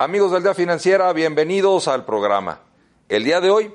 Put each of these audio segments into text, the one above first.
Amigos del Día Financiera, bienvenidos al programa. El día de hoy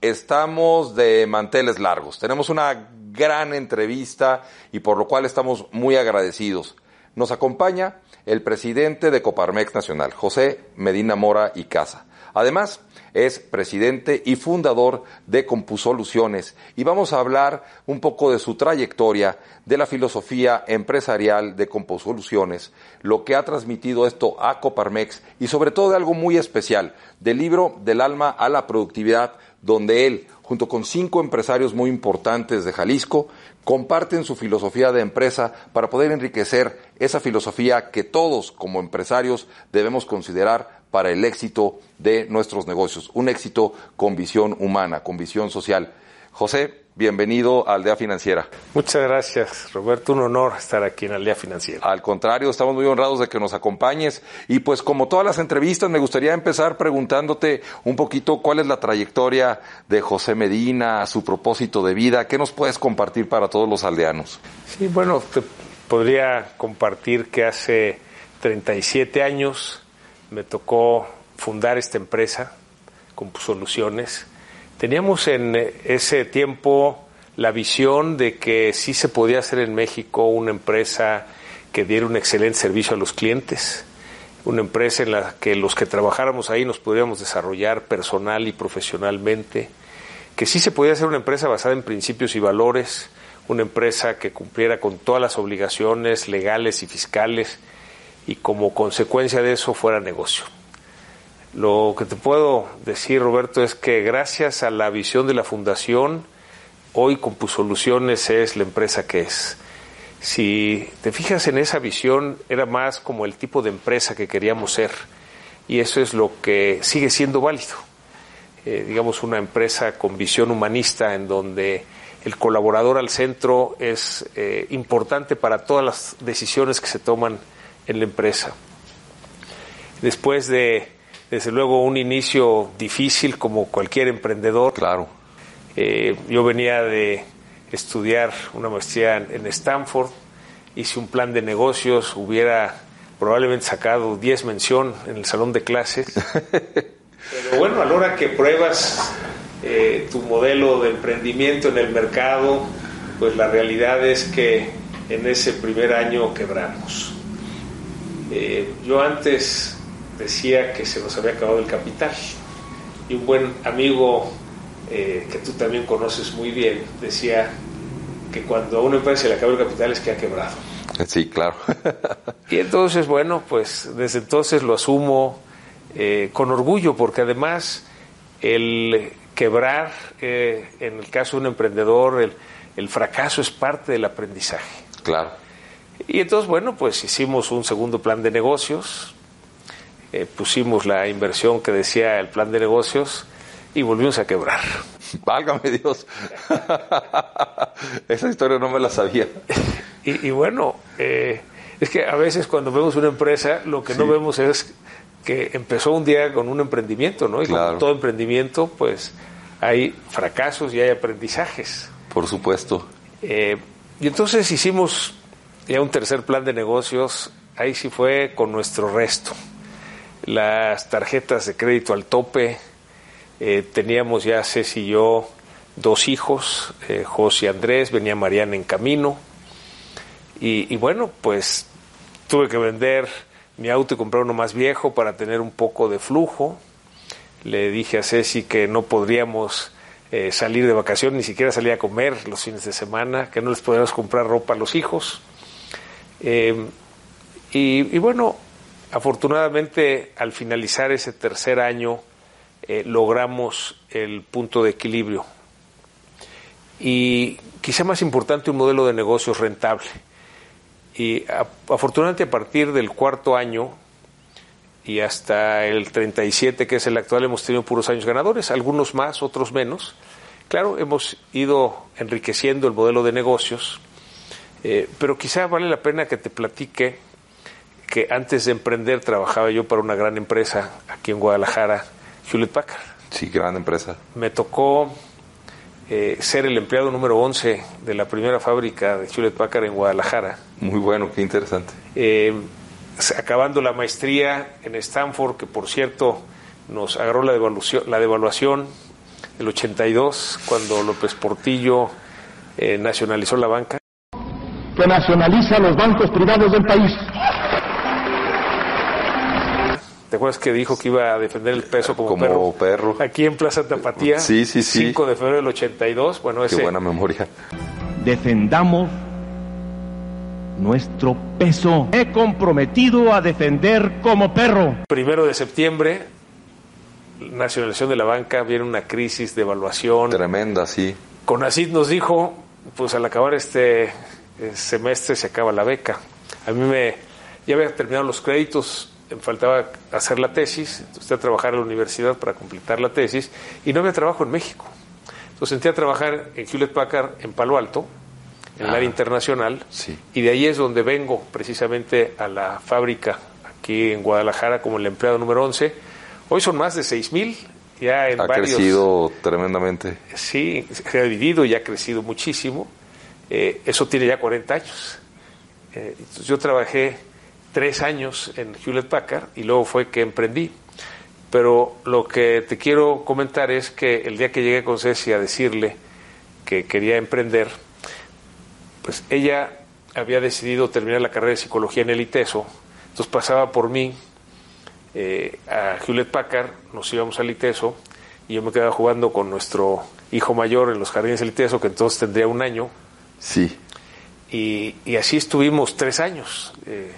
estamos de manteles largos. Tenemos una gran entrevista y por lo cual estamos muy agradecidos. Nos acompaña el presidente de Coparmex Nacional, José Medina Mora y Casa. Además, es presidente y fundador de Compusoluciones. Y vamos a hablar un poco de su trayectoria, de la filosofía empresarial de Compusoluciones, lo que ha transmitido esto a Coparmex y sobre todo de algo muy especial, del libro Del alma a la productividad, donde él, junto con cinco empresarios muy importantes de Jalisco, comparten su filosofía de empresa para poder enriquecer esa filosofía que todos como empresarios debemos considerar para el éxito de nuestros negocios, un éxito con visión humana, con visión social. José, bienvenido a Aldea Financiera. Muchas gracias, Roberto. Un honor estar aquí en Aldea Financiera. Al contrario, estamos muy honrados de que nos acompañes. Y pues como todas las entrevistas, me gustaría empezar preguntándote un poquito cuál es la trayectoria de José Medina, su propósito de vida. ¿Qué nos puedes compartir para todos los aldeanos? Sí, bueno, te podría compartir que hace 37 años me tocó fundar esta empresa, con Soluciones. Teníamos en ese tiempo la visión de que sí se podía hacer en México una empresa que diera un excelente servicio a los clientes, una empresa en la que los que trabajáramos ahí nos podríamos desarrollar personal y profesionalmente, que sí se podía hacer una empresa basada en principios y valores, una empresa que cumpliera con todas las obligaciones legales y fiscales y como consecuencia de eso fuera negocio. Lo que te puedo decir, Roberto, es que gracias a la visión de la Fundación, hoy Compusoluciones es la empresa que es. Si te fijas en esa visión, era más como el tipo de empresa que queríamos ser. Y eso es lo que sigue siendo válido. Eh, digamos, una empresa con visión humanista en donde el colaborador al centro es eh, importante para todas las decisiones que se toman en la empresa. Después de, desde luego, un inicio difícil como cualquier emprendedor. Claro. Eh, yo venía de estudiar una maestría en Stanford, hice un plan de negocios, hubiera probablemente sacado 10 mención en el salón de clases. Pero bueno, a la hora que pruebas eh, tu modelo de emprendimiento en el mercado, pues la realidad es que en ese primer año quebramos. Eh, yo antes decía que se nos había acabado el capital y un buen amigo eh, que tú también conoces muy bien decía que cuando a una empresa se le acaba el capital es que ha quebrado. Sí, claro. y entonces, bueno, pues desde entonces lo asumo eh, con orgullo porque además el quebrar, en el caso de un emprendedor, el, el fracaso es parte del aprendizaje. Claro. Y entonces, bueno, pues hicimos un segundo plan de negocios, eh, pusimos la inversión que decía el plan de negocios y volvimos a quebrar. Válgame Dios. Esa historia no me la sabía. y, bueno, eh, es que a veces cuando vemos una empresa, lo que no vemos es que empezó un día con un emprendimiento, ¿no? Y como todo emprendimiento, pues hay fracasos y hay aprendizajes. Por supuesto. Eh, y entonces hicimos ya un tercer plan de negocios, ahí sí fue con nuestro resto. Las tarjetas de crédito al tope, eh, teníamos ya Ceci y yo dos hijos, eh, José y Andrés, venía Mariana en camino. Y, bueno, pues tuve que vender mi auto y comprar uno más viejo para tener un poco de flujo. Le dije a Ceci que no podríamos eh, salir de vacaciones, ni siquiera salir a comer los fines de semana, que no les podíamos comprar ropa a los hijos. Eh, y, bueno, afortunadamente al finalizar ese tercer año eh, logramos el punto de equilibrio. Y quizá más importante, un modelo de negocios rentable. Y afortunadamente a partir del cuarto año y hasta el 37, que es el actual, hemos tenido puros años ganadores, algunos más, otros menos. Claro, hemos ido enriqueciendo el modelo de negocios eh, pero quizá vale la pena que te platique que antes de emprender trabajaba yo para una gran empresa aquí en Guadalajara, Hewlett Packard. Sí, gran empresa. Me tocó eh, ser el empleado número 11 de la primera fábrica de Hewlett Packard en Guadalajara. Muy bueno, qué interesante. Eh, acabando la maestría en Stanford, que por cierto nos agarró la devaluación, la devaluación del 82, cuando López Portillo eh, nacionalizó la banca. Que nacionaliza los bancos privados del país. ¿Te acuerdas que dijo que iba a defender el peso como, Como perro. Aquí en Plaza Tapatía. Sí, sí, sí. 5 de febrero del 82. Bueno, Qué ese. buena memoria. Defendamos nuestro peso. He comprometido a defender como perro. Primero de septiembre, nacionalización de la banca, viene una crisis de evaluación. Tremenda, sí. Conacid nos dijo, pues al acabar este semestre se acaba la beca. A mí me, ya había terminado los créditos, me faltaba hacer la tesis, entonces a trabajar en la universidad para completar la tesis y no había trabajo en México. Entonces entré a trabajar en Hewlett Packard en Palo Alto, en el Ah, área internacional, sí. y de ahí es donde vengo precisamente a la fábrica aquí en Guadalajara como el empleado número 11. Hoy son más de 6 mil, ya en Ha varios... crecido tremendamente. Sí, se ha dividido y ha crecido muchísimo. Eh, eso tiene ya 40 años. Eh, yo trabajé tres años en Hewlett Packard y luego fue que emprendí. Pero lo que te quiero comentar es que el día que llegué con Ceci a decirle que quería emprender, pues ella había decidido terminar la carrera de psicología en el ITESO, entonces pasaba por mí eh, a Hewlett Packard, nos íbamos al ITESO y yo me quedaba jugando con nuestro hijo mayor en los jardines del ITESO, que entonces tendría un año, Sí. y, y así estuvimos tres años. eh,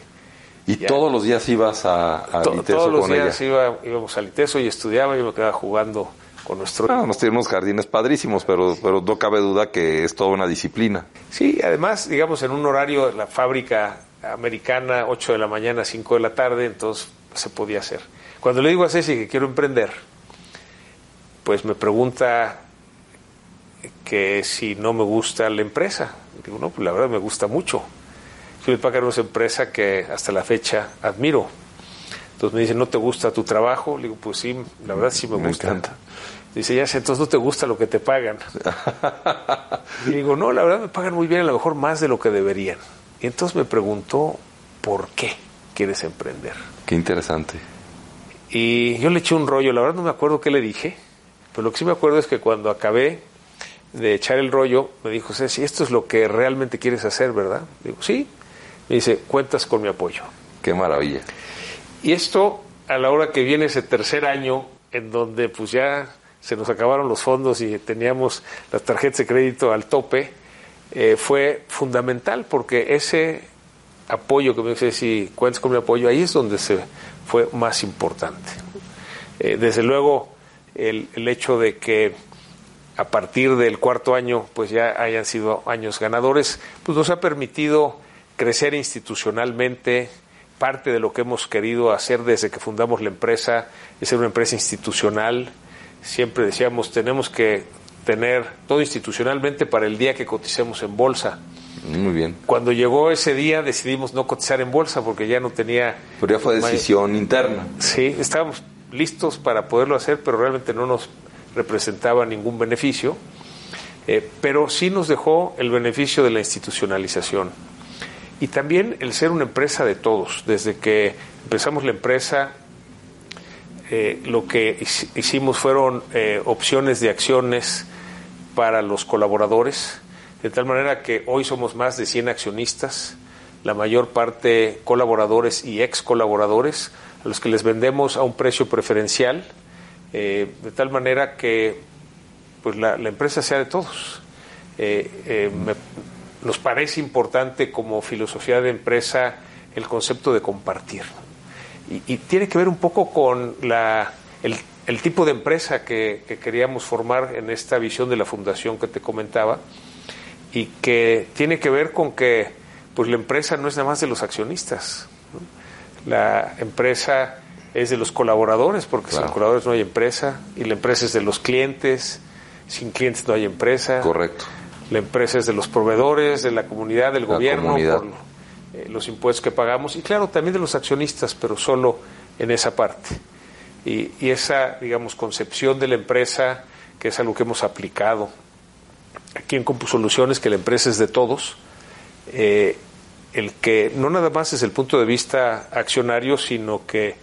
Y Ya. todos los días ibas a, a to- Viteso todos los con días ella. iba- íbamos al ITESO y estudiaba y me quedaba jugando con nuestro Ah, nos tiene unos jardines padrísimos, pero, pero no cabe duda que es toda una disciplina. Sí, además, digamos, en un horario, la fábrica americana, 8 de la mañana, 5 de la tarde, entonces se podía hacer. Cuando le digo a Ceci que quiero emprender, pues me pregunta que si no me gusta la empresa. Digo, no, pues la verdad me gusta mucho. Hewlett Packard es una empresa que hasta la fecha admiro. Entonces me dice, ¿no te gusta tu trabajo? Le digo, pues sí, la verdad sí me, Me gusta. encanta. Dice, ya sé, entonces no te gusta lo que te pagan. Y digo, no, la verdad me pagan muy bien, a lo mejor más de lo que deberían. Y entonces me preguntó, ¿por qué quieres emprender? Qué interesante. Y yo le eché un rollo, la verdad no me acuerdo qué le dije, pero lo que sí me acuerdo es que cuando acabé de echar el rollo, me dijo, Ceci, esto es lo que realmente quieres hacer, ¿verdad? Digo, sí. Me dice, cuentas con mi apoyo. Qué maravilla. Y esto, a la hora que viene ese tercer año, en donde pues ya se nos acabaron los fondos y teníamos las tarjetas de crédito al tope, eh, fue fundamental porque ese apoyo que me dice, si cuentas con mi apoyo, ahí es donde se fue más importante. Eh, desde luego, el, el hecho de que a partir del cuarto año, pues ya hayan sido años ganadores, pues nos ha permitido crecer institucionalmente. Parte de lo que hemos querido hacer desde que fundamos la empresa es ser una empresa institucional. Siempre decíamos, tenemos que tener todo institucionalmente para el día que coticemos en bolsa. Muy bien. Cuando llegó ese día decidimos no cotizar en bolsa porque ya no tenía... Pero ya fue decisión interna. Sí, estábamos listos para poderlo hacer, pero realmente no nos representaba ningún beneficio. Eh, pero sí nos dejó el beneficio de la institucionalización. Y también el ser una empresa de todos. Desde que empezamos la empresa, eh, lo que hic- hicimos fueron eh, opciones de acciones para los colaboradores, de tal manera que hoy somos más de 100 accionistas, la mayor parte colaboradores y ex colaboradores, a los que les vendemos a un precio preferencial, eh, de tal manera que pues la, empresa sea de todos. Eh, eh, nos parece importante como filosofía de empresa el concepto de compartir. Y, tiene que ver un poco con la, el, el tipo de empresa que, que queríamos formar en esta visión de la fundación que te comentaba y que tiene que ver con que pues la empresa no es nada más de los accionistas. La empresa es de los colaboradores, porque Claro. sin colaboradores no hay empresa, y la empresa es de los clientes, sin clientes no hay empresa. Correcto. La empresa es de los proveedores, de la comunidad, del La gobierno, comunidad. por eh, los impuestos que pagamos y claro, también de los accionistas, pero solo en esa parte. Y, y esa, digamos, concepción de la empresa, que es algo que hemos aplicado aquí en CompuSoluciones, que la empresa es de todos, eh, el que no nada más es el punto de vista accionario, sino que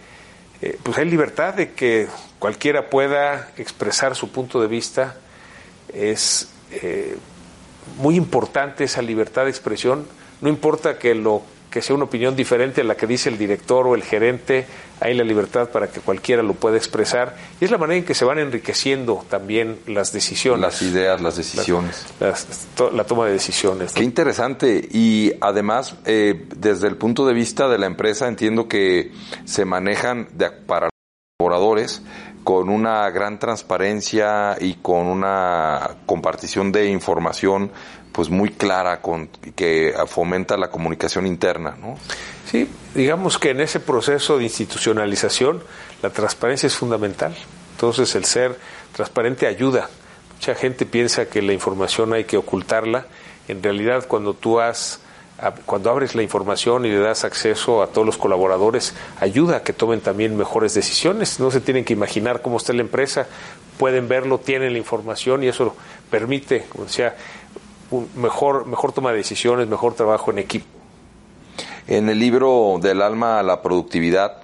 eh, pues hay libertad de que cualquiera pueda expresar su punto de vista. Es eh, muy importante esa libertad de expresión. No importa que lo que sea una opinión diferente a la que dice el director o el gerente, hay la libertad para que cualquiera lo pueda expresar. Y es la manera en que se van enriqueciendo también las decisiones. Las ideas, las decisiones. la toma de decisiones. Qué interesante. Y además, eh, desde el punto de vista de la empresa, entiendo que se manejan de, para los colaboradores con una gran transparencia y con una compartición de información pues muy clara con que fomenta la comunicación interna, ¿no? Sí, digamos que en ese proceso de institucionalización la transparencia es fundamental. Entonces el ser transparente ayuda. Mucha gente piensa que la información hay que ocultarla. En realidad cuando tú has cuando abres la información y le das acceso a todos los colaboradores, ayuda a que tomen también mejores decisiones. No se tienen que imaginar cómo está la empresa, pueden verlo, tienen la información y eso permite, como decía, mejor, mejor toma de decisiones, mejor trabajo en equipo. En el libro Del alma a la productividad,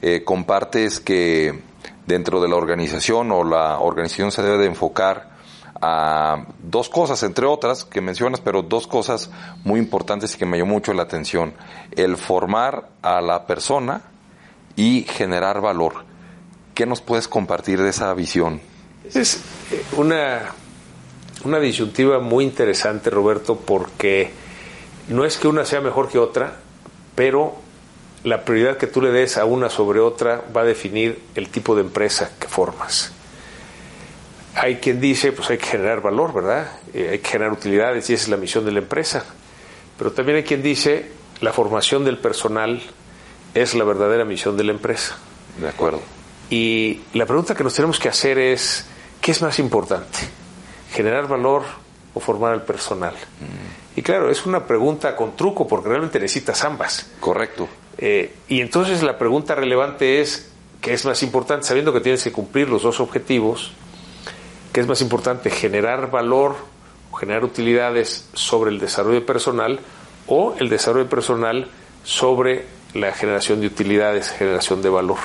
eh, compartes que dentro de la organización o la organización se debe de enfocar a dos cosas, entre otras que mencionas, pero dos cosas muy importantes y que me llamó mucho la atención. El formar a la persona y generar valor. ¿Qué nos puedes compartir de esa visión? Es eh, una una disyuntiva muy interesante, Roberto, porque no es que una sea mejor que otra, pero la prioridad que tú le des a una sobre otra va a definir el tipo de empresa que formas. Hay quien dice, pues hay que generar valor, ¿verdad? Eh, hay que generar utilidades y esa es la misión de la empresa. Pero también hay quien dice, la formación del personal es la verdadera misión de la empresa. De acuerdo. Y la pregunta que nos tenemos que hacer es, ¿qué es más importante? generar valor o formar al personal. Y claro, es una pregunta con truco porque realmente necesitas ambas. Correcto. Eh, y entonces la pregunta relevante es, ¿qué es más importante? Sabiendo que tienes que cumplir los dos objetivos, ¿qué es más importante? ¿Generar valor o generar utilidades sobre el desarrollo personal o el desarrollo personal sobre la generación de utilidades, generación de valor?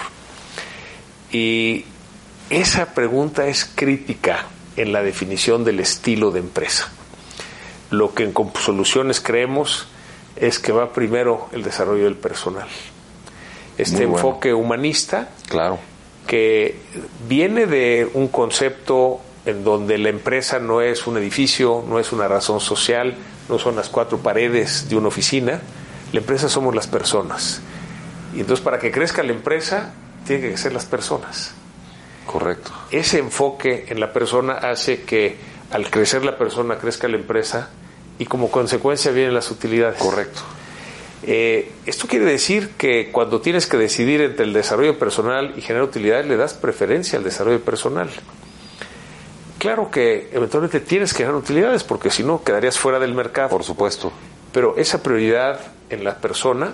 Y esa pregunta es crítica en la definición del estilo de empresa. Lo que en Soluciones creemos es que va primero el desarrollo del personal. Este enfoque humanista, claro. que viene de un concepto en donde la empresa no es un edificio, no es una razón social, no son las cuatro paredes de una oficina, la empresa somos las personas. Y entonces para que crezca la empresa, tiene que ser las personas. Correcto. Ese enfoque en la persona hace que al crecer la persona crezca la empresa y como consecuencia vienen las utilidades. Correcto. Eh, esto quiere decir que cuando tienes que decidir entre el desarrollo personal y generar utilidades, le das preferencia al desarrollo personal. Claro que eventualmente tienes que generar utilidades porque si no quedarías fuera del mercado. Por supuesto. Pero esa prioridad en la persona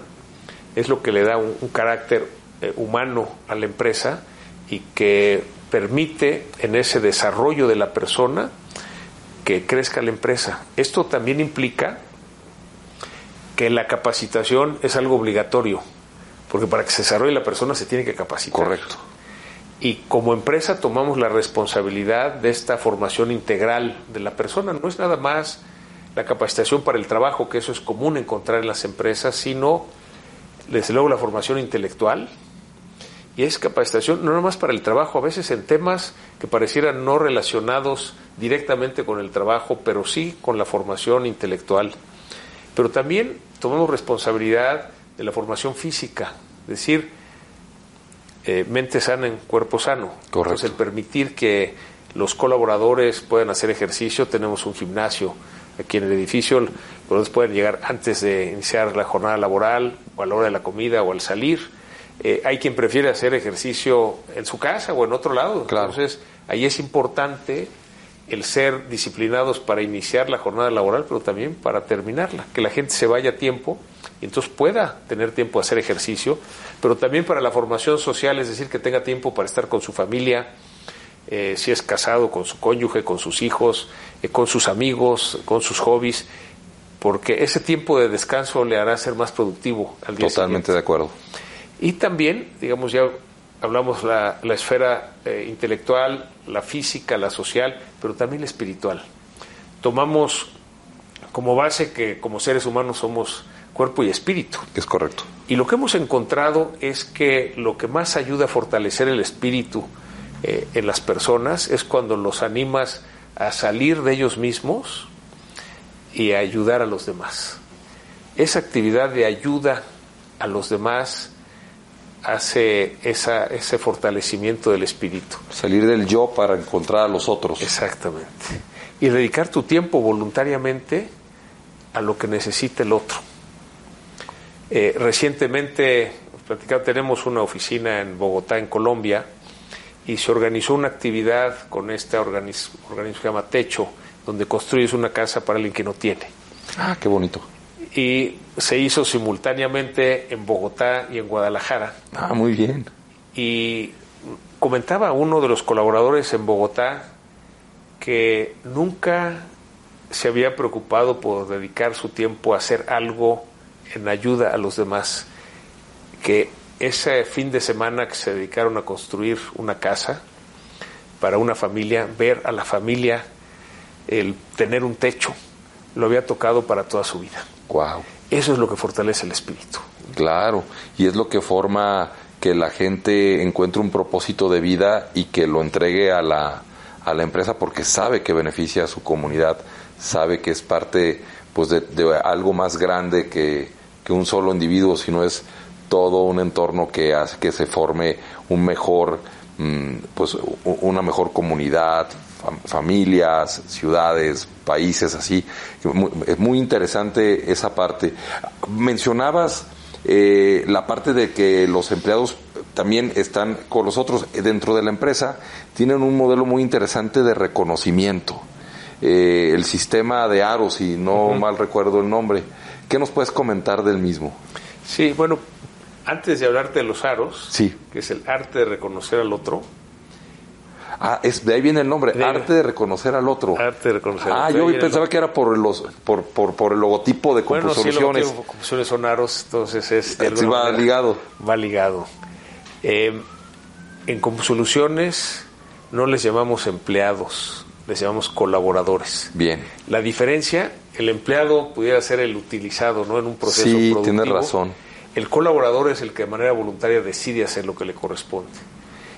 es lo que le da un, carácter eh, humano a la empresa y que permite en ese desarrollo de la persona que crezca la empresa. Esto también implica que la capacitación es algo obligatorio, porque para que se desarrolle la persona se tiene que capacitar. Correcto. Y como empresa tomamos la responsabilidad de esta formación integral de la persona. No es nada más la capacitación para el trabajo, que eso es común encontrar en las empresas, sino desde luego la formación intelectual, y es capacitación no nomás para el trabajo, a veces en temas que parecieran no relacionados directamente con el trabajo, pero sí con la formación intelectual. Pero también tomamos responsabilidad de la formación física, es decir, eh, mente sana en cuerpo sano. Correcto. Entonces, el permitir que los colaboradores puedan hacer ejercicio, tenemos un gimnasio aquí en el edificio, los pueden llegar antes de iniciar la jornada laboral, o a la hora de la comida, o al salir eh, hay quien prefiere hacer ejercicio en su casa o en otro lado. Entonces, ahí es importante el ser disciplinados para iniciar la jornada laboral, pero también para terminarla, que la gente se vaya a tiempo y entonces pueda tener tiempo a hacer ejercicio, pero también para la formación social, es decir, que tenga tiempo para estar con su familia, eh, si es casado, con su cónyuge, con sus hijos, eh, con sus amigos, con sus hobbies, porque ese tiempo de descanso le hará ser más productivo al día Totalmente de acuerdo. Y también, digamos, ya hablamos la, la esfera eh, intelectual, la física, la social, pero también la espiritual. Tomamos como base que como seres humanos somos cuerpo y espíritu. Es correcto. Y lo que hemos encontrado es que lo que más ayuda a fortalecer el espíritu eh, en las personas es cuando los animas a salir de ellos mismos y a ayudar a los demás. Esa actividad de ayuda a los demás hace esa, ese fortalecimiento del espíritu. Salir del yo para encontrar a los otros. Exactamente. Y dedicar tu tiempo voluntariamente a lo que necesita el otro. Eh, recientemente, platicado, tenemos una oficina en Bogotá, en Colombia, y se organizó una actividad con este organismo, organismo que se llama Techo, donde construyes una casa para alguien que no tiene. Ah, qué bonito. Y se hizo simultáneamente en Bogotá y en Guadalajara. Ah, muy bien. Y comentaba uno de los colaboradores en Bogotá que nunca se había preocupado por dedicar su tiempo a hacer algo en ayuda a los demás, que ese fin de semana que se dedicaron a construir una casa para una familia, ver a la familia, el tener un techo, lo había tocado para toda su vida. Wow. Eso es lo que fortalece el espíritu. Claro, y es lo que forma que la gente encuentre un propósito de vida y que lo entregue a la, a la empresa porque sabe que beneficia a su comunidad, sabe que es parte pues de, de algo más grande que, que un solo individuo, sino es todo un entorno que hace que se forme un mejor, mm, pues una mejor comunidad, fam- familias, ciudades, países, así. Es muy interesante esa parte. Mencionabas eh, la parte de que los empleados también están con los otros dentro de la empresa, tienen un modelo muy interesante de reconocimiento. Eh, el sistema de Aro, si no mal recuerdo el nombre. ¿Qué nos puedes comentar del mismo? Sí, bueno, antes de hablarte de los aros, Sí. que es el arte de reconocer al otro, Ah, es, de ahí viene el nombre, De- arte de reconocer al otro. arte de reconocer al Ah, otro. yo Ahí viene pensaba que era por los por, por, por el logotipo de Bueno, sí, Compusoluciones. que Compulsiones son aros, entonces es... de Sí, alguna va manera- ligado. Va ligado. Eh, en Compusoluciones no les llamamos empleados, les llamamos colaboradores. Bien. La diferencia, el empleado pudiera ser el utilizado, ¿no? En un proceso Sí, productivo. tienes razón. El colaborador es el que de manera voluntaria decide hacer lo que le corresponde.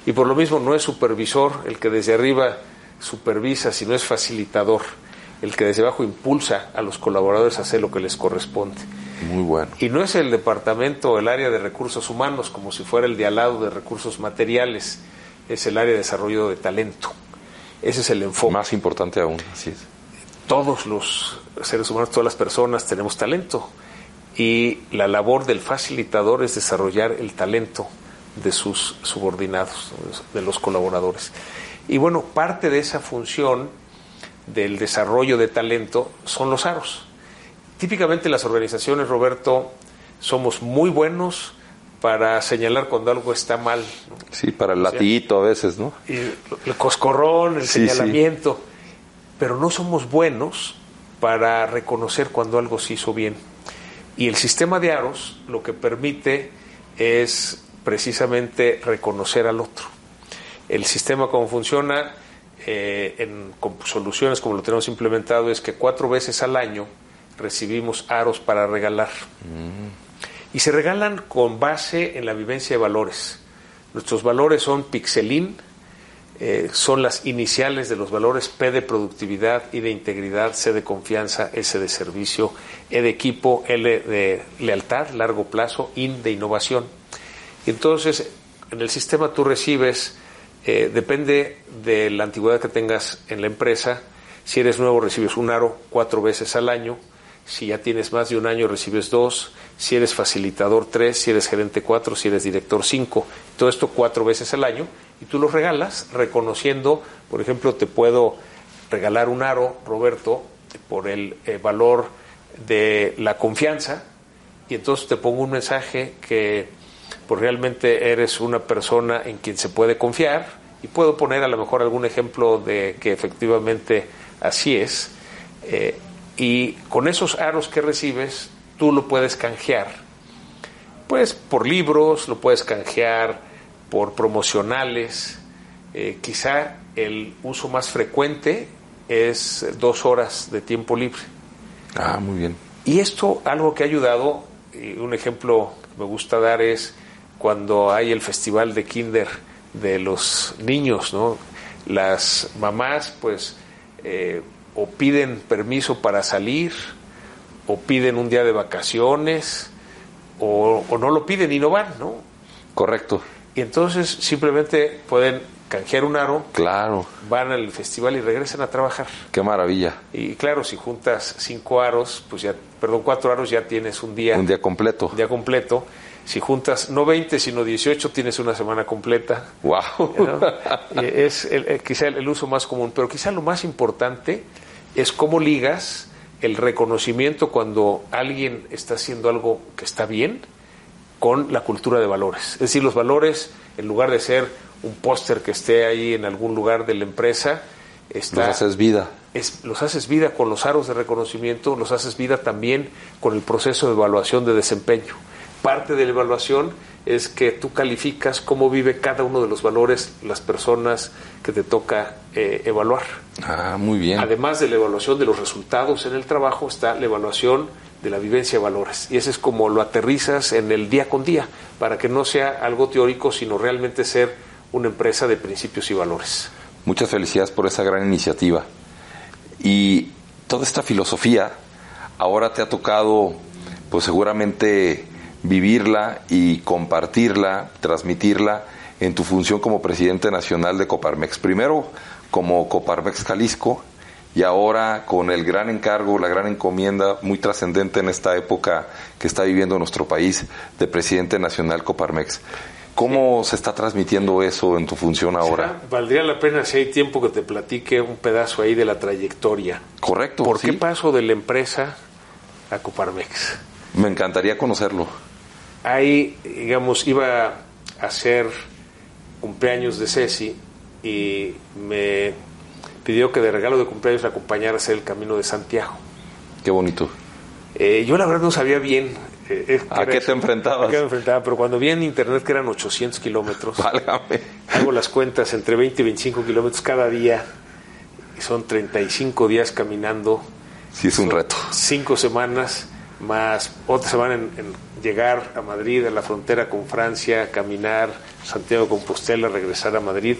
Y por lo mismo no es supervisor el que desde arriba supervisa, sino es facilitador, el que desde abajo impulsa a los colaboradores a hacer lo que les corresponde. Muy bueno. Y no es el departamento o el área de recursos humanos como si fuera el de al lado de recursos materiales, es el área de desarrollo de talento. Ese es el enfoque. Más importante aún, así es. Todos los seres humanos, todas las personas tenemos talento y la labor del facilitador es desarrollar el talento de sus subordinados, de los colaboradores. Y bueno, parte de esa función del desarrollo de talento son los aros. Típicamente las organizaciones, Roberto, somos muy buenos para señalar cuando algo está mal. ¿no? Sí, para el latiguito a veces, ¿no? Y el coscorrón, el Sí, sí. señalamiento, pero no somos buenos para reconocer cuando algo se hizo bien. Y el sistema de aros lo que permite es precisamente reconocer al otro. El sistema como funciona eh, en con soluciones como lo tenemos implementado es que cuatro veces al año recibimos aros para regalar. Y se regalan con base en la vivencia de valores. Nuestros valores son pixelín, eh, son las iniciales de los valores P de productividad y de integridad, C de confianza, S de servicio, E de equipo, L de lealtad, largo plazo, IN de innovación. Y entonces, en el sistema tú recibes, eh, depende de la antigüedad que tengas en la empresa, si eres nuevo recibes un aro cuatro veces al año, si ya tienes más de un año recibes dos, si eres facilitador tres, si eres gerente cuatro, si eres director cinco, todo esto cuatro veces al año y tú los regalas reconociendo, por ejemplo, te puedo regalar un aro, Roberto, por el eh, valor de la confianza y entonces te pongo un mensaje que pues realmente eres una persona en quien se puede confiar y puedo poner a lo mejor algún ejemplo de que efectivamente así es. Eh, y con esos aros que recibes, tú lo puedes canjear. Pues por libros, lo puedes canjear por promocionales. Eh, quizá el uso más frecuente es dos horas de tiempo libre. Ah, muy bien. Y esto, algo que ha ayudado, y un ejemplo que me gusta dar es cuando hay el festival de kinder de los niños, ¿no? Las mamás, pues, eh, o piden permiso para salir, o piden un día de vacaciones, o, o no lo piden y no van, ¿no? Correcto. Y entonces simplemente pueden canjear un aro, Claro. van al festival y regresan a trabajar. Qué maravilla. Y claro, si juntas cinco aros, pues ya, perdón, cuatro aros ya tienes un día, Un día completo. un día completo. Si juntas no 20, sino 18, tienes una semana completa. Wow. es el- el- quizá el uso más común, pero quizá lo más importante es cómo ligas el reconocimiento cuando alguien está haciendo algo que está bien con la cultura de valores. Es decir, los valores, en lugar de ser un póster que esté ahí en algún lugar de la empresa, está, Los haces vida. es- los haces vida con los aros de reconocimiento, los haces vida también con el proceso de evaluación de desempeño. Parte de la evaluación es que tú calificas cómo vive cada uno de los valores las personas que te toca eh, evaluar. Ah, muy bien. Además de la evaluación de los resultados en el trabajo, está la evaluación de la vivencia de valores. Y ese es como lo aterrizas en el día con día, para que no sea algo teórico, sino realmente ser una empresa de principios y valores. Muchas felicidades por esa gran iniciativa. Y toda esta filosofía ahora te ha tocado, pues seguramente vivirla y compartirla, transmitirla en tu función como presidente nacional de Coparmex. Primero como Coparmex Jalisco y ahora con el gran encargo, la gran encomienda muy trascendente en esta época que está viviendo nuestro país de presidente nacional Coparmex. ¿Cómo se está transmitiendo eso en tu función ahora? Valdría la pena si hay tiempo que te platique un pedazo ahí de la trayectoria. Correcto. ¿Por qué paso de la empresa a Coparmex? Me encantaría conocerlo. Ahí, digamos, iba a hacer cumpleaños de Ceci y me pidió que de regalo de cumpleaños la acompañara a hacer el Camino de Santiago. Qué bonito. Eh, yo la verdad no sabía bien eh, eh, ¿A qué eso, te enfrentabas? ¿A qué me enfrentaba? Pero cuando vi en internet que eran 800 kilómetros, hago las cuentas entre 20 y 25 kilómetros cada día, y son 35 días caminando, Sí, es un reto. cinco semanas, más otra semana en, en llegar a Madrid, a la frontera con Francia, caminar Santiago de Compostela, regresar a Madrid.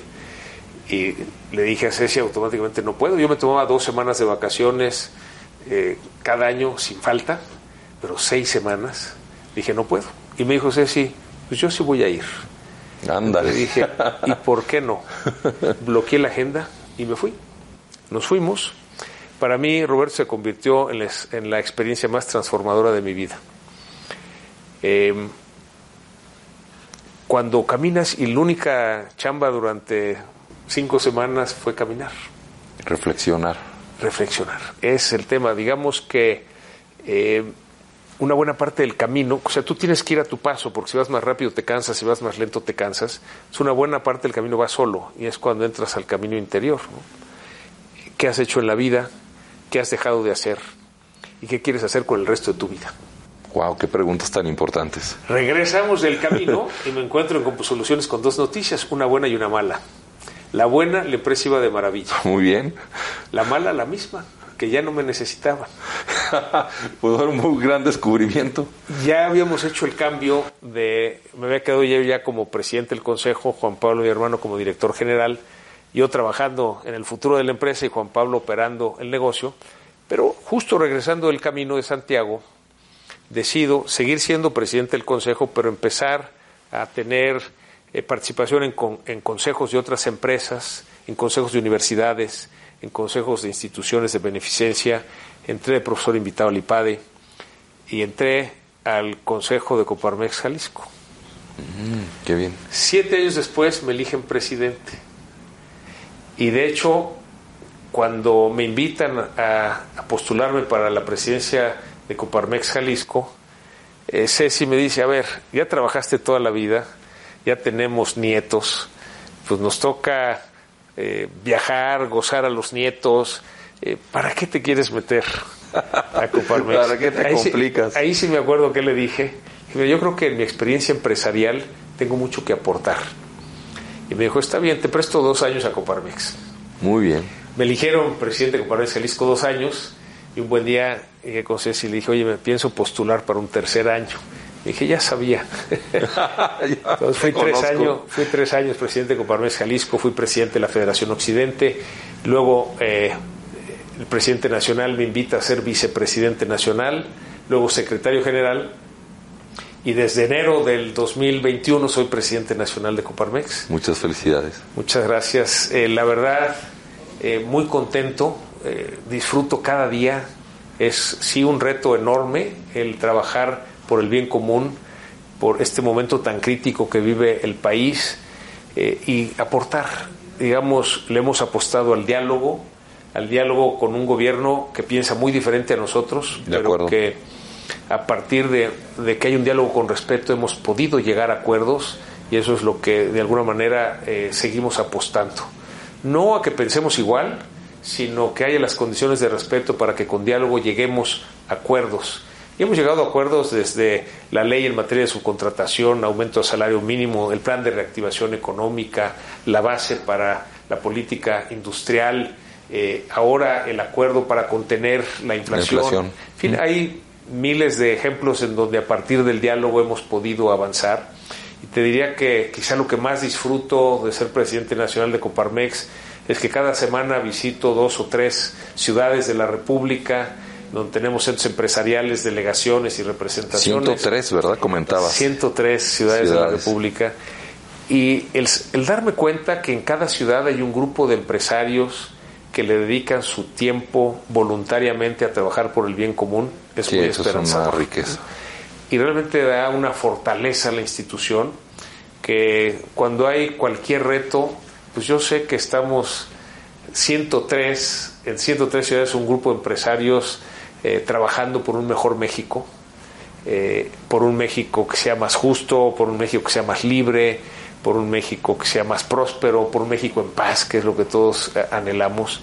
Y le dije a Ceci automáticamente, no puedo. Yo me tomaba dos semanas de vacaciones eh, cada año sin falta, pero seis semanas. Dije, no puedo. Y me dijo Ceci, pues yo sí voy a ir. Ándale. Le dije, ¿y por qué no? Bloqueé la agenda y me fui. Nos fuimos. Para mí, Roberto se convirtió en la, en la experiencia más transformadora de mi vida. Eh, cuando caminas y la única chamba durante cinco semanas fue caminar, Reflexionar. reflexionar. Es el tema. Digamos que eh, una buena parte del camino, o sea, tú tienes que ir a tu paso, porque si vas más rápido te cansas, si vas más lento te cansas. Es una buena parte del camino va solo y es cuando entras al camino interior. ¿no? ¿Qué has hecho en la vida? ¿Qué has dejado de hacer? ¿Y qué quieres hacer con el resto de tu vida? Wow, qué preguntas tan importantes. Regresamos del camino y me encuentro en Compusoluciones con dos noticias, una buena y una mala. La buena, la empresa iba de maravilla. Muy bien. La mala, la misma, que ya no me necesitaban. Pudo dar un muy gran descubrimiento. Ya habíamos hecho el cambio de, me había quedado yo ya como presidente del consejo, Juan Pablo mi hermano como director general, yo trabajando en el futuro de la empresa y Juan Pablo operando el negocio, pero justo regresando del camino de Santiago, decido seguir siendo presidente del consejo, pero empezar a tener eh, participación en, con- en consejos de otras empresas, en consejos de universidades, en consejos de instituciones de beneficencia. Entré de profesor invitado al IPADE y entré al consejo de Coparmex Jalisco. Qué bien. Siete años después me eligen presidente. Y de hecho, cuando me invitan a, a postularme para la presidencia de Coparmex Jalisco, eh, Ceci me dice, a ver, ya trabajaste toda la vida, ya tenemos nietos, pues nos toca eh, viajar, gozar a los nietos, eh, ¿para qué te quieres meter? a Coparmex. ¿Para qué te ahí complicas? Sí, ahí sí me acuerdo que le dije. Yo creo que en mi experiencia empresarial tengo mucho que aportar. Y me dijo, está bien, te presto dos años a Coparmex. Muy bien. Me eligieron presidente de Coparmex Jalisco dos años y un buen día llegué con Ceci y le dije, oye, me pienso postular para un tercer año. Me dije, ya sabía. Entonces fui tres, años, fui tres años presidente de Coparmex Jalisco, fui presidente de la Federación Occidente, luego eh, el presidente nacional me invita a ser vicepresidente nacional, luego secretario general y desde enero del 2021 soy presidente nacional de Coparmex. Muchas felicidades. Muchas gracias. Eh, la verdad, eh, muy contento, eh, disfruto cada día. Es sí un reto enorme el trabajar por el bien común, por este momento tan crítico que vive el país y aportar. Digamos, le hemos apostado al diálogo, al diálogo con un gobierno que piensa muy diferente a nosotros, de pero acuerdo. que a partir de, de, que hay un diálogo con respeto hemos podido llegar a acuerdos y eso es lo que de alguna manera eh, seguimos apostando. No a que pensemos igual, sino que haya las condiciones de respeto para que con diálogo lleguemos a acuerdos. Y hemos llegado a acuerdos desde la ley en materia de subcontratación, aumento de salario mínimo, el plan de reactivación económica, la base para la política industrial, eh, ahora el acuerdo para contener la inflación. La inflación. En fin, hay miles de ejemplos en donde a partir del diálogo hemos podido avanzar. Y te diría que quizá lo que más disfruto de ser presidente nacional de Coparmex es que cada semana visito dos o tres ciudades de la República donde tenemos centros empresariales, delegaciones y representaciones. 103, ¿verdad? Comentabas. 103 ciudades, ciudades. de la República. Y el, el darme cuenta que en cada ciudad hay un grupo de empresarios que le dedican su tiempo voluntariamente a trabajar por el bien común es sí, muy esperanzador. Es una riqueza. Y realmente da una fortaleza a la institución que cuando hay cualquier reto, pues yo sé que estamos 103, en 103 ciudades un grupo de empresarios eh, trabajando por un mejor México, eh, por un México que sea más justo, por un México que sea más libre, por un México que sea más próspero, por un México en paz, que es lo que todos anhelamos.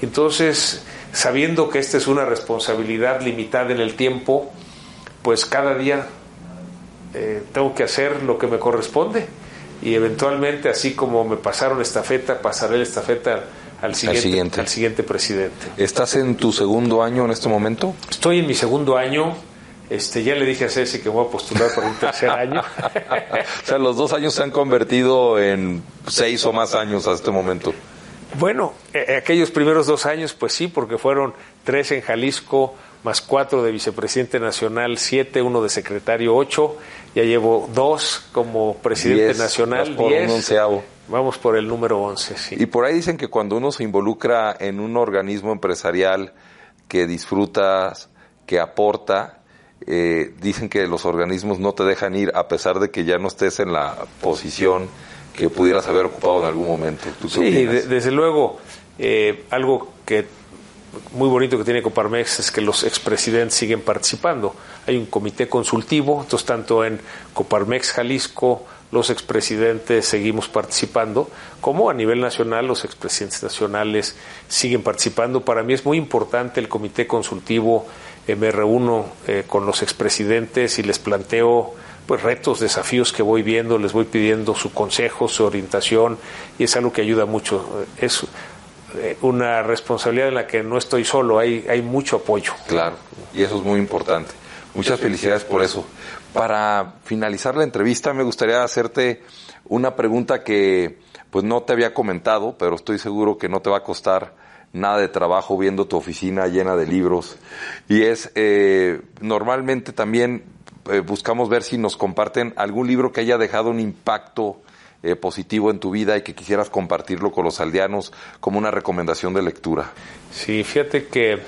Entonces, sabiendo que esta es una responsabilidad limitada en el tiempo, pues cada día eh, tengo que hacer lo que me corresponde y eventualmente, así como me pasaron estafeta, pasaré la estafeta al siguiente, al siguiente. al siguiente presidente. ¿Estás en tu segundo año en este momento? Estoy en mi segundo año. Este, ya le dije a Ceci que voy a postular por un tercer año. o sea, los dos años se han convertido en seis o más años hasta este momento. Bueno, eh, aquellos primeros dos años, pues sí, porque fueron tres en Jalisco, más cuatro de vicepresidente nacional, siete, uno de secretario, ocho. Ya llevo dos como presidente diez, nacional, por diez. Un onceavo. Vamos por el número once, sí. Y por ahí dicen que cuando uno se involucra en un organismo empresarial que disfrutas, que aporta, eh, dicen que los organismos no te dejan ir a pesar de que ya no estés en la posición que pudieras haber ocupado en algún momento. ¿Tú sí, de, desde luego, eh, algo que muy bonito que tiene Coparmex es que los expresidentes siguen participando. Hay un comité consultivo, entonces tanto en Coparmex Jalisco los expresidentes seguimos participando, como a nivel nacional los expresidentes nacionales siguen participando. Para mí es muy importante el comité consultivo eh, me reúno eh, con los expresidentes y les planteo pues retos, desafíos que voy viendo, les voy pidiendo su consejo, su orientación y es algo que ayuda mucho. Es eh, una responsabilidad en la que no estoy solo, hay, hay mucho apoyo. Claro, y eso es muy importante. Muchas felicidades por eso. Para finalizar la entrevista me gustaría hacerte una pregunta que pues no te había comentado, pero estoy seguro que no te va a costar nada de trabajo viendo tu oficina llena de libros. Y es, eh, normalmente también eh, buscamos ver si nos comparten algún libro que haya dejado un impacto eh, positivo en tu vida y que quisieras compartirlo con los aldeanos como una recomendación de lectura. Sí, fíjate que,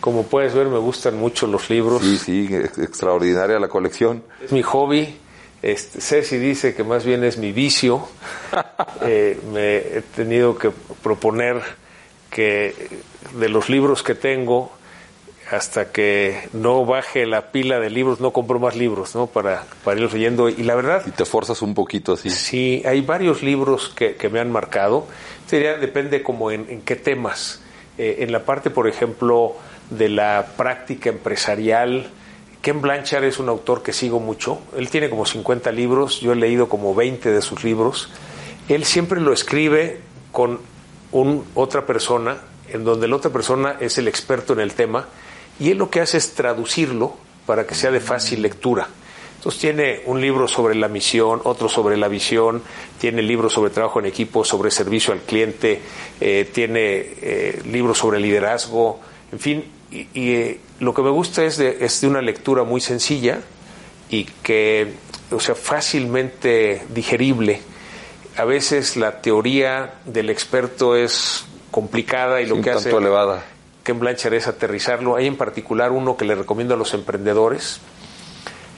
como puedes ver, me gustan mucho los libros. Sí, sí, extraordinaria la colección. Es mi hobby. Este, Ceci dice que más bien es mi vicio. eh, me he tenido que proponer que de los libros que tengo, hasta que no baje la pila de libros, no compro más libros, ¿no? Para, para irlos leyendo. Y la verdad... Y te forzas un poquito así. Sí, hay varios libros que, que me han marcado. Sería, depende como en, en qué temas. Eh, en la parte, por ejemplo, de la práctica empresarial. Ken Blanchard es un autor que sigo mucho. Él tiene como 50 libros, yo he leído como 20 de sus libros. Él siempre lo escribe con un, otra persona, en donde la otra persona es el experto en el tema, y él lo que hace es traducirlo para que sea de fácil lectura. Entonces tiene un libro sobre la misión, otro sobre la visión, tiene libros sobre trabajo en equipo, sobre servicio al cliente, eh, tiene eh, libros sobre liderazgo, en fin, y, eh, lo que me gusta es de, es de una lectura muy sencilla y que, o sea, fácilmente digerible. A veces la teoría del experto es complicada y lo que hace elevada. Ken Blanchard es aterrizarlo. Hay en particular uno que le recomiendo a los emprendedores,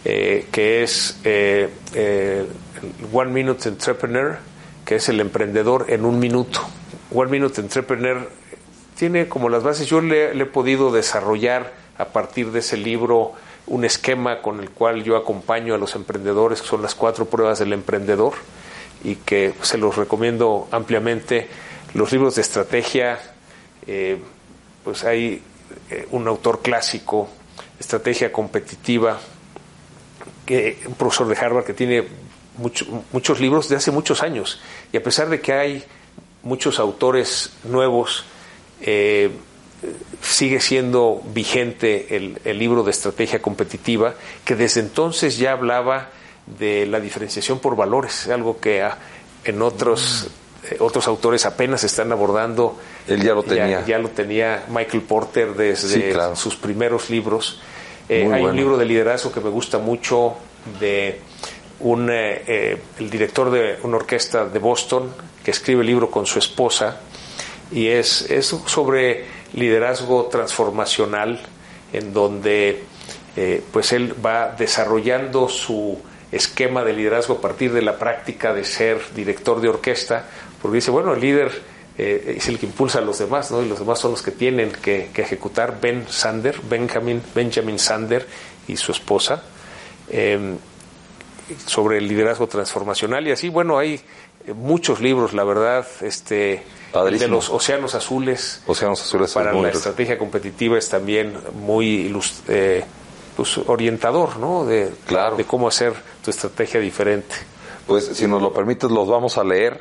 eh, que es eh, eh, One Minute Entrepreneur, que es el emprendedor en un minuto. One Minute Entrepreneur tiene como las bases, yo le, he podido desarrollar a partir de ese libro un esquema con el cual yo acompaño a los emprendedores, que son las cuatro pruebas del emprendedor, y que se los recomiendo ampliamente. Los libros de estrategia, pues hay un autor clásico, Estrategia Competitiva, que, un profesor de Harvard que tiene muchos libros de hace muchos años. Y a pesar de que hay muchos autores nuevos, eh, sigue siendo vigente el, el, libro de estrategia competitiva, que desde entonces ya hablaba de la diferenciación por valores, algo que en otros, eh, otros autores apenas están abordando. Él ya lo tenía. Ya, lo tenía Michael Porter desde sus primeros libros. Eh, hay un libro de liderazgo que me gusta mucho de un, eh, eh, el director de una orquesta de Boston que escribe el libro con su esposa y es, es sobre liderazgo transformacional en donde pues él va desarrollando su esquema de liderazgo a partir de la práctica de ser director de orquesta, porque dice, bueno, el líder eh, es el que impulsa a los demás, ¿no? Y los demás son los que tienen que, ejecutar. Ben Sander, Benjamin, Benjamin Sander y su esposa, em, sobre el liderazgo transformacional. Y así, bueno, hay muchos libros, la verdad, este de los océanos azules. Océanos azules para la estrategia competitiva es también muy eh, pues, orientador, ¿no? De, de cómo hacer tu estrategia diferente. Pues si nos lo permites, los vamos a leer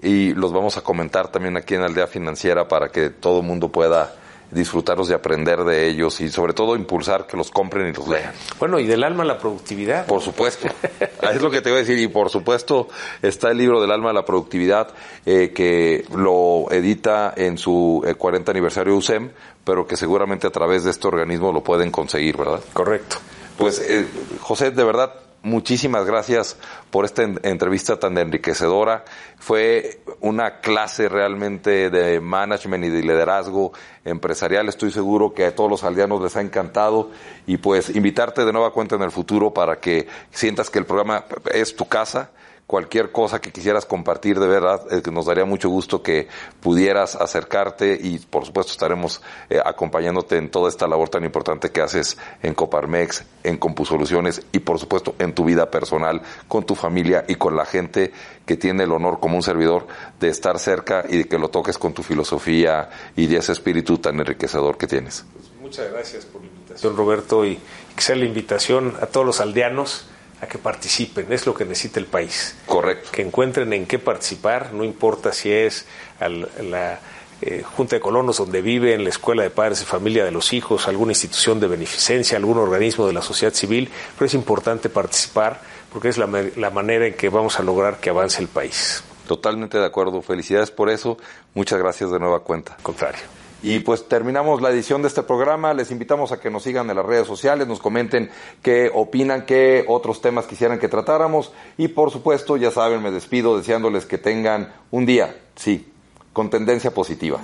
y los vamos a comentar también aquí en Aldea Financiera para que todo el mundo pueda disfrutarlos y aprender de ellos y sobre todo impulsar que los compren y los lean. Bueno, y del alma a la productividad. Por supuesto, es lo que te voy a decir y por supuesto está el libro del alma a la productividad eh, que lo edita en su 40 eh, aniversario USEM, pero que seguramente a través de este organismo lo pueden conseguir, ¿verdad? Correcto. Pues eh, José, de verdad muchísimas gracias por esta entrevista tan enriquecedora. Fue una clase realmente de management y de liderazgo empresarial. Estoy seguro que a todos los aldeanos les ha encantado y pues invitarte de nueva cuenta en el futuro para que sientas que el programa es tu casa cualquier cosa que quisieras compartir, de verdad, eh, nos daría mucho gusto que pudieras acercarte y por supuesto estaremos eh, acompañándote en toda esta labor tan importante que haces en Coparmex, en Compusoluciones y por supuesto en tu vida personal, con tu familia y con la gente que tiene el honor como un servidor de estar cerca y de que lo toques con tu filosofía y de ese espíritu tan enriquecedor que tienes. Pues muchas gracias por la invitación, Roberto, y que sea la invitación a todos los aldeanos a que participen, es lo que necesita el país. Correcto. Que encuentren en qué participar, no importa si es la eh, Junta de Colonos donde viven, la Escuela de Padres y Familia de los Hijos, alguna institución de beneficencia, algún organismo de la sociedad civil, pero es importante participar porque es la, la manera en que vamos a lograr que avance el país. Totalmente de acuerdo. Felicidades por eso. Muchas gracias de nueva cuenta. Contrario. Y pues terminamos la edición de este programa. Les invitamos a que nos sigan en las redes sociales, nos comenten qué opinan, qué otros temas quisieran que tratáramos. Y por supuesto, ya saben, me despido deseándoles que tengan un día, sí, con tendencia positiva.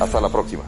Hasta la próxima.